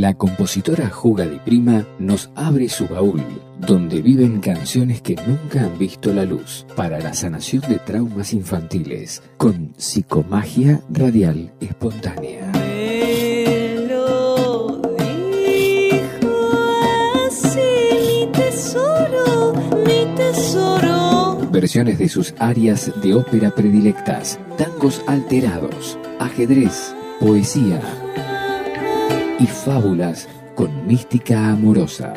la compositora Juga Di Prima nos abre su baúl, donde viven canciones que nunca han visto la luz, para la sanación de traumas infantiles, con psicomagia radial espontánea. Versiones de sus áreas de ópera predilectas, tangos alterados, ajedrez, poesía y fábulas con mística amorosa.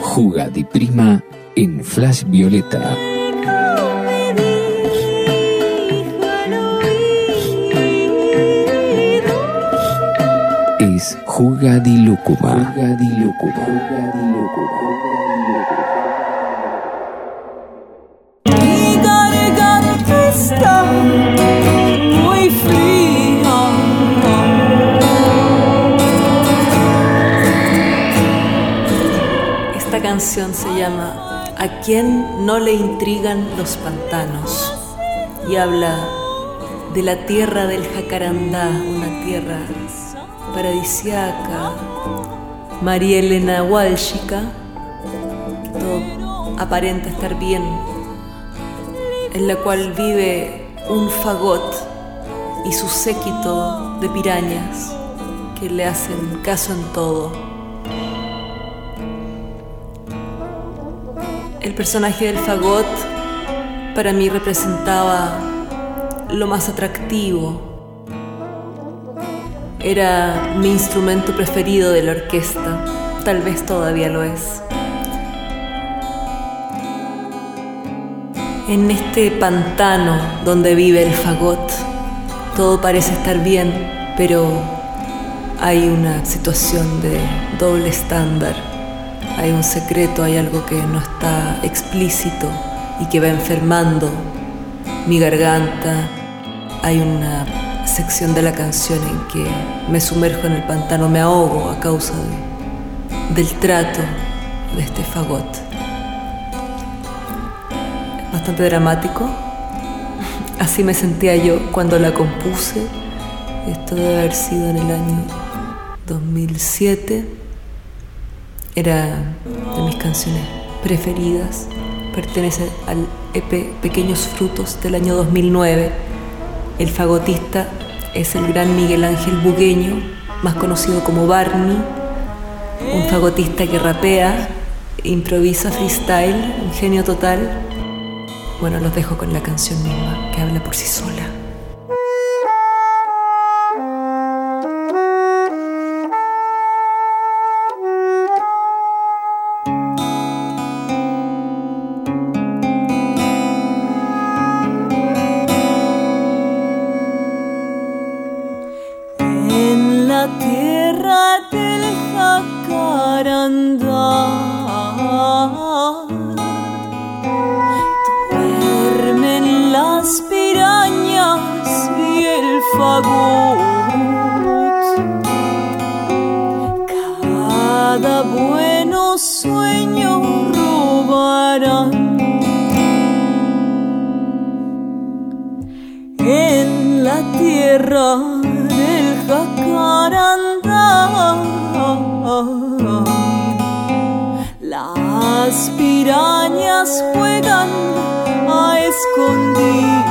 Juga di Prima en Flash Violeta. Es Juga di. Juga di. Canción se llama ¿A quién no le intrigan los pantanos? Y habla de la tierra del jacarandá, una tierra paradisiaca. María Elena Walshika, que todo aparenta estar bien, en la cual vive un fagot y su séquito de pirañas que le hacen caso en todo. El personaje del fagot para mí representaba lo más atractivo. Era mi instrumento preferido de la orquesta, tal vez todavía lo es. En este pantano donde vive el fagot, todo parece estar bien, pero hay una situación de doble estándar. Hay un secreto, hay algo que no está explícito y que va enfermando mi garganta. Hay una sección de la canción en que me sumerjo en el pantano, me ahogo a causa de- del trato de este fagot. Es bastante dramático. Así me sentía yo cuando la compuse. Esto debe haber sido en el año 2007. Era de mis canciones preferidas. Pertenece al EP Pequeños Frutos del año 2009. El fagotista es el gran Miguel Ángel Bugueño, más conocido como Barney, un fagotista que rapea, improvisa freestyle, un genio total. Bueno, los dejo con la canción misma, que habla por sí sola. En la tierra del jacarandá. Las pirañas juegan a escondidas.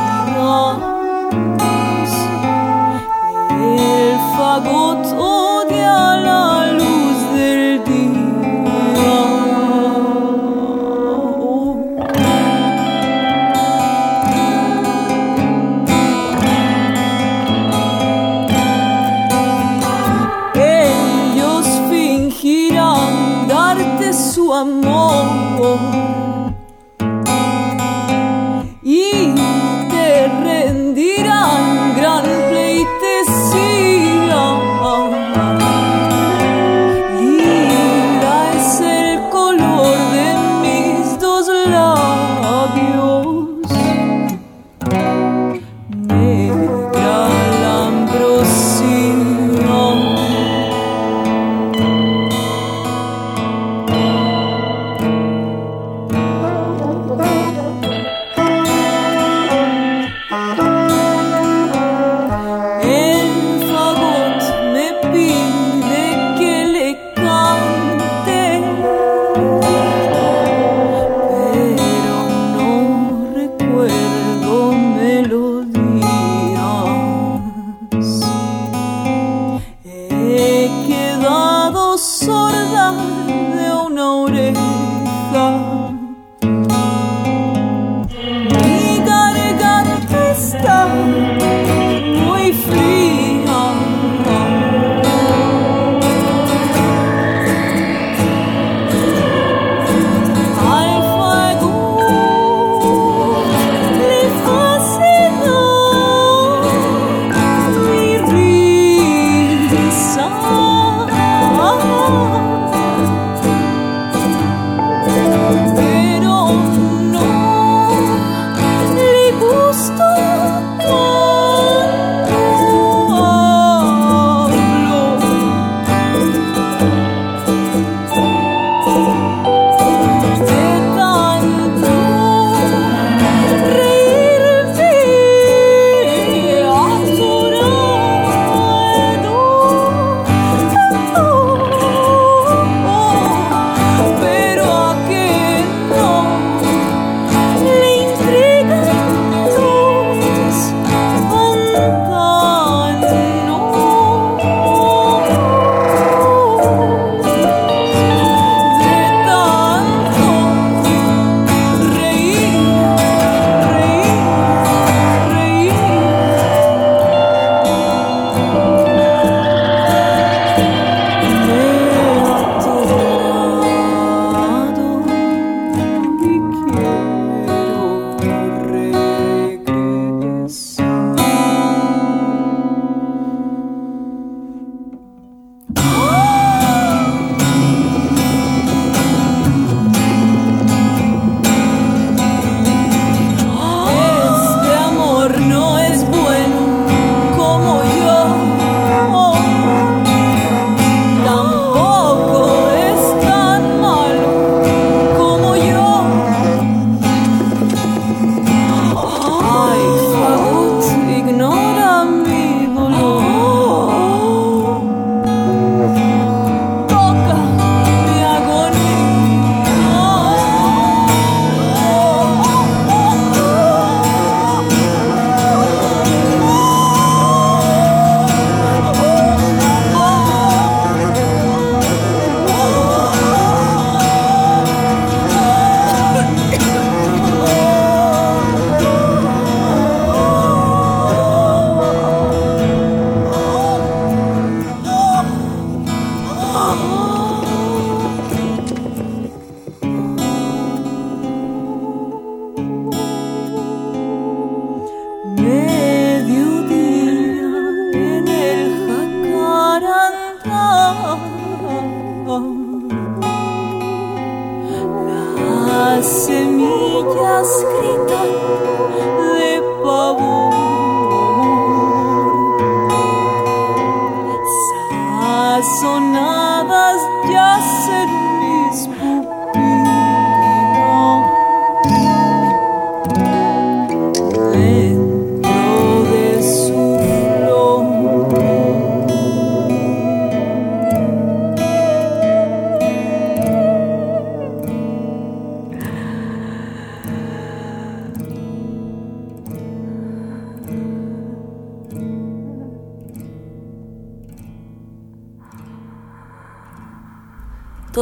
El fagot amor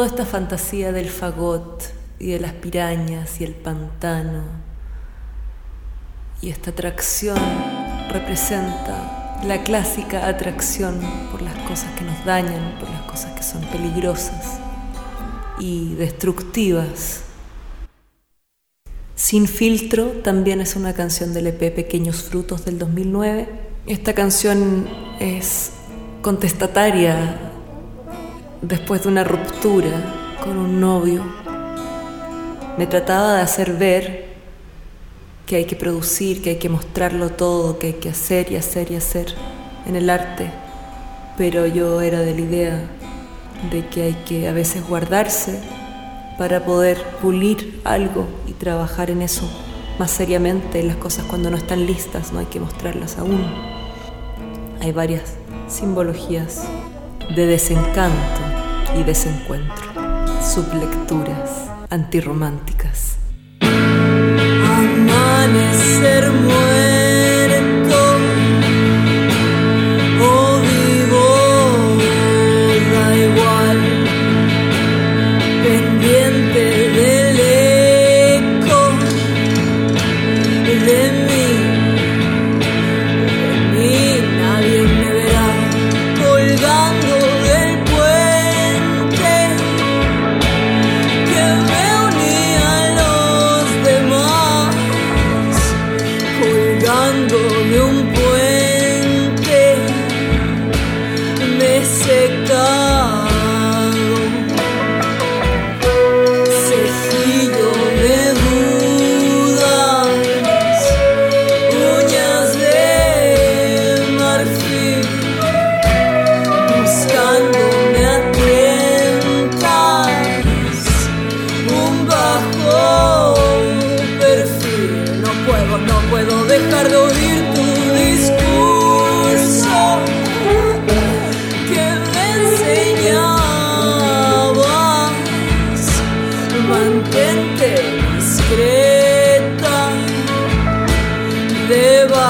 Toda esta fantasía del fagot y de las pirañas y el pantano y esta atracción representa la clásica atracción por las cosas que nos dañan, por las cosas que son peligrosas y destructivas. Sin filtro también es una canción del EP Pequeños Frutos del 2009. Esta canción es contestataria después de una ruptura con un novio, me trataba de hacer ver que hay que producir, que hay que mostrarlo todo, que hay que hacer y hacer y hacer en el arte, pero yo era de la idea de que hay que a veces guardarse para poder pulir algo y trabajar en eso más seriamente, las cosas cuando no están listas, no hay que mostrarlas aún. Hay varias simbologías de desencanto y desencuentro. Sublecturas antirrománticas. Amanecer dejar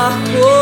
Oh.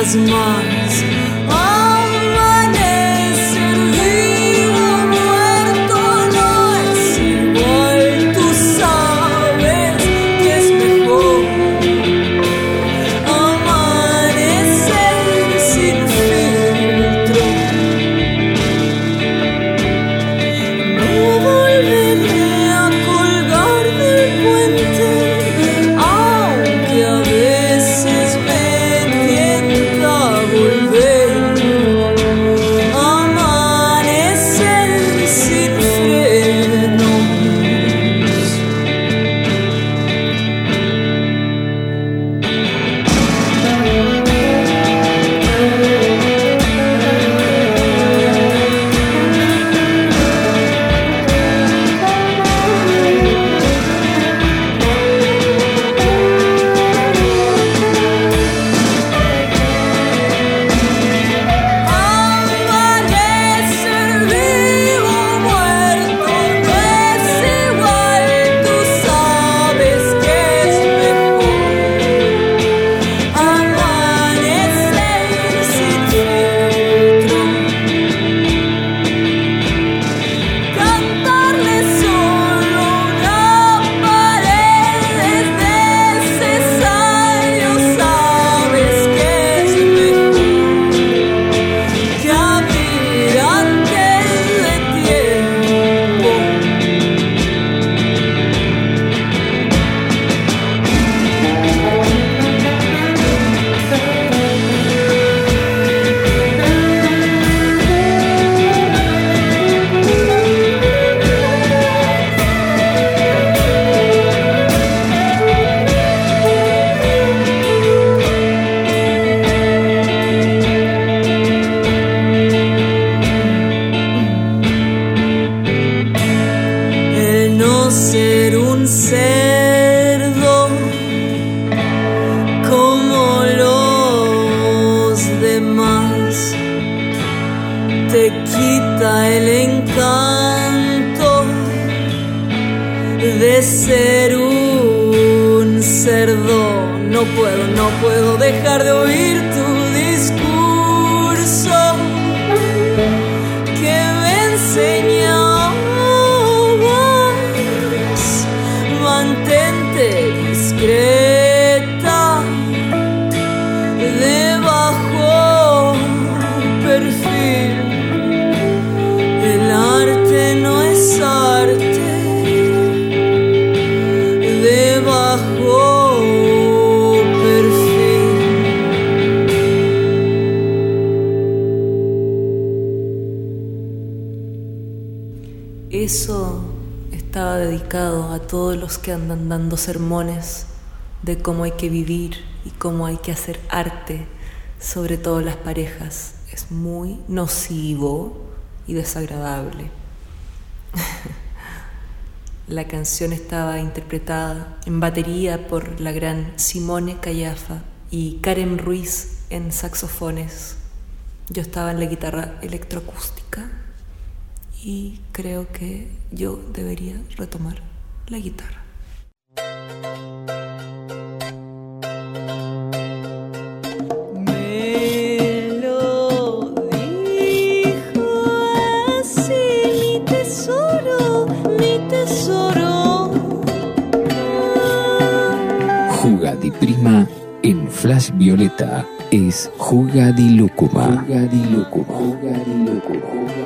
does not dedicado a todos los que andan dando sermones de cómo hay que vivir y cómo hay que hacer arte, sobre todo las parejas. Es muy nocivo y desagradable. La canción estaba interpretada en batería por la gran Simone Callafa y Karen Ruiz en saxofones. Yo estaba en la guitarra electroacústica y creo que yo debería retomar la guitarra. Me lo dijo así mi tesoro, mi tesoro. Jugadiprima en Flash Violeta es. Jugadilúcuma. Jugadilúcuma. Jugadilúcuma.